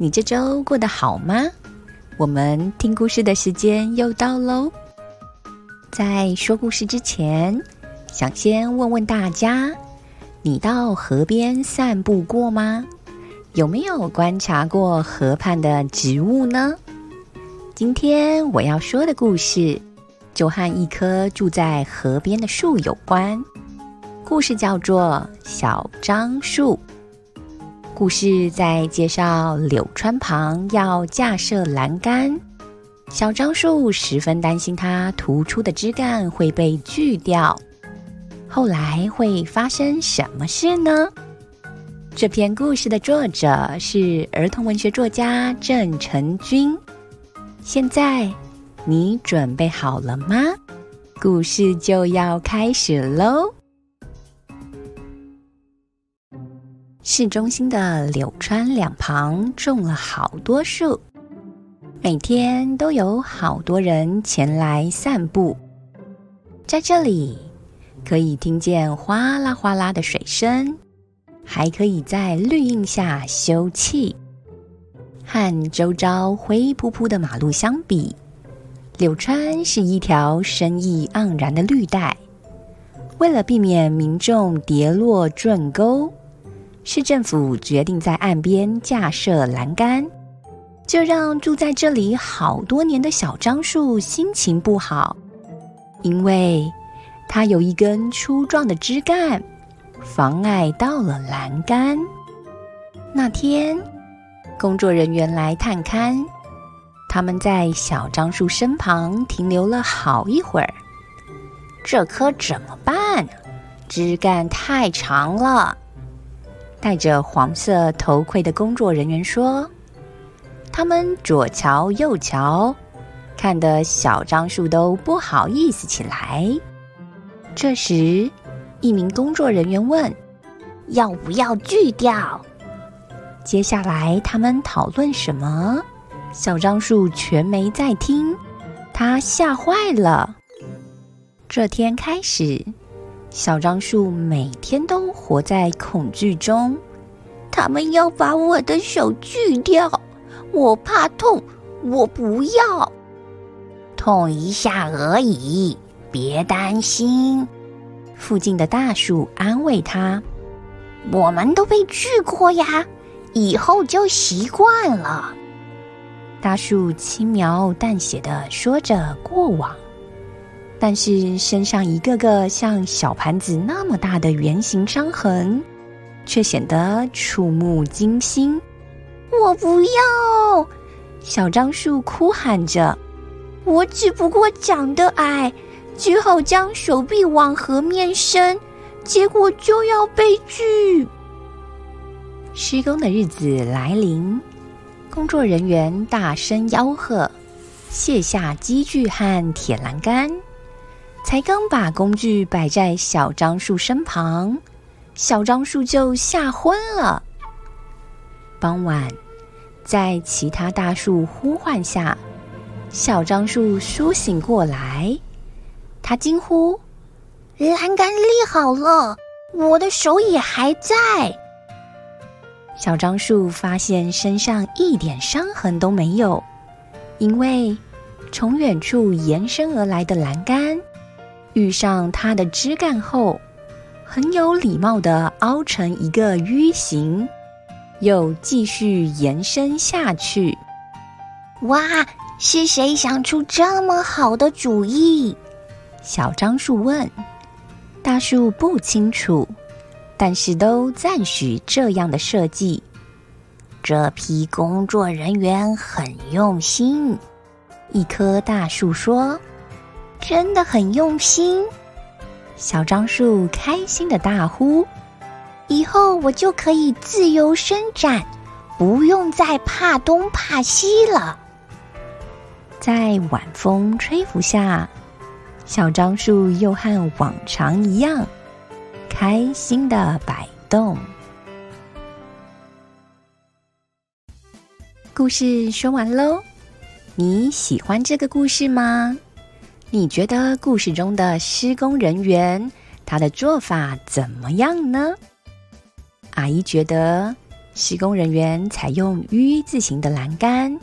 你这周过得好吗？我们听故事的时间又到喽。在说故事之前，想先问问大家：你到河边散步过吗？有没有观察过河畔的植物呢？今天我要说的故事。就和一棵住在河边的树有关。故事叫做《小樟树》。故事在介绍柳川旁要架设栏杆，小樟树十分担心它突出的枝干会被锯掉。后来会发生什么事呢？这篇故事的作者是儿童文学作家郑成军。现在。你准备好了吗？故事就要开始喽。市中心的柳川两旁种了好多树，每天都有好多人前来散步。在这里，可以听见哗啦哗啦的水声，还可以在绿荫下休憩。和周遭灰扑扑的马路相比，柳川是一条生意盎然的绿带。为了避免民众跌落圳沟，市政府决定在岸边架设栏杆，这让住在这里好多年的小樟树心情不好，因为它有一根粗壮的枝干，妨碍到了栏杆。那天，工作人员来探勘。他们在小樟树身旁停留了好一会儿。这棵怎么办？枝干太长了。戴着黄色头盔的工作人员说：“他们左瞧右瞧，看得小樟树都不好意思起来。”这时，一名工作人员问：“要不要锯掉？”接下来，他们讨论什么？小樟树全没在听，他吓坏了。这天开始，小樟树每天都活在恐惧中。他们要把我的手锯掉，我怕痛，我不要。痛一下而已，别担心。附近的大树安慰他：“我们都被锯过呀，以后就习惯了。”大树轻描淡写的说着过往，但是身上一个个像小盘子那么大的圆形伤痕，却显得触目惊心。我不要！小樟树哭喊着：“我只不过长得矮，只好将手臂往河面伸，结果就要被锯。”施工的日子来临。工作人员大声吆喝，卸下机具和铁栏杆。才刚把工具摆在小樟树身旁，小樟树就吓昏了。傍晚，在其他大树呼唤下，小樟树苏醒过来。他惊呼：“栏杆立好了，我的手也还在。”小樟树发现身上一点伤痕都没有，因为从远处延伸而来的栏杆遇上它的枝干后，很有礼貌的凹成一个 U 形，又继续延伸下去。哇！是谁想出这么好的主意？小樟树问。大树不清楚。但是都赞许这样的设计。这批工作人员很用心。一棵大树说：“真的很用心。”小樟树开心的大呼：“以后我就可以自由伸展，不用再怕东怕西了。在晚风吹拂下，小樟树又和往常一样，开心的摆动。故事说完喽，你喜欢这个故事吗？你觉得故事中的施工人员他的做法怎么样呢？阿姨觉得施工人员采用 U 字形的栏杆，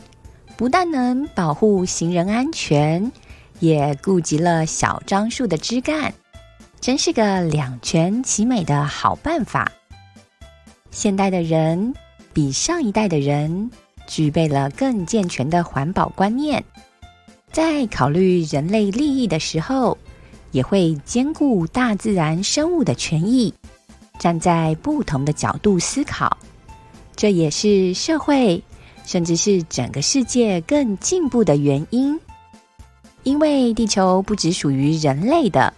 不但能保护行人安全，也顾及了小樟树的枝干，真是个两全其美的好办法。现代的人比上一代的人。具备了更健全的环保观念，在考虑人类利益的时候，也会兼顾大自然生物的权益，站在不同的角度思考。这也是社会，甚至是整个世界更进步的原因。因为地球不只属于人类的，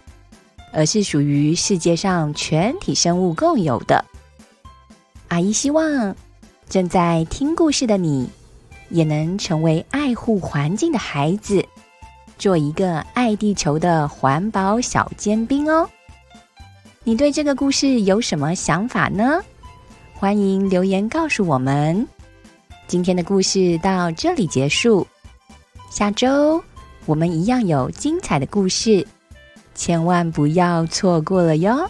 而是属于世界上全体生物共有的。阿姨希望。正在听故事的你，也能成为爱护环境的孩子，做一个爱地球的环保小尖兵哦。你对这个故事有什么想法呢？欢迎留言告诉我们。今天的故事到这里结束，下周我们一样有精彩的故事，千万不要错过了哟。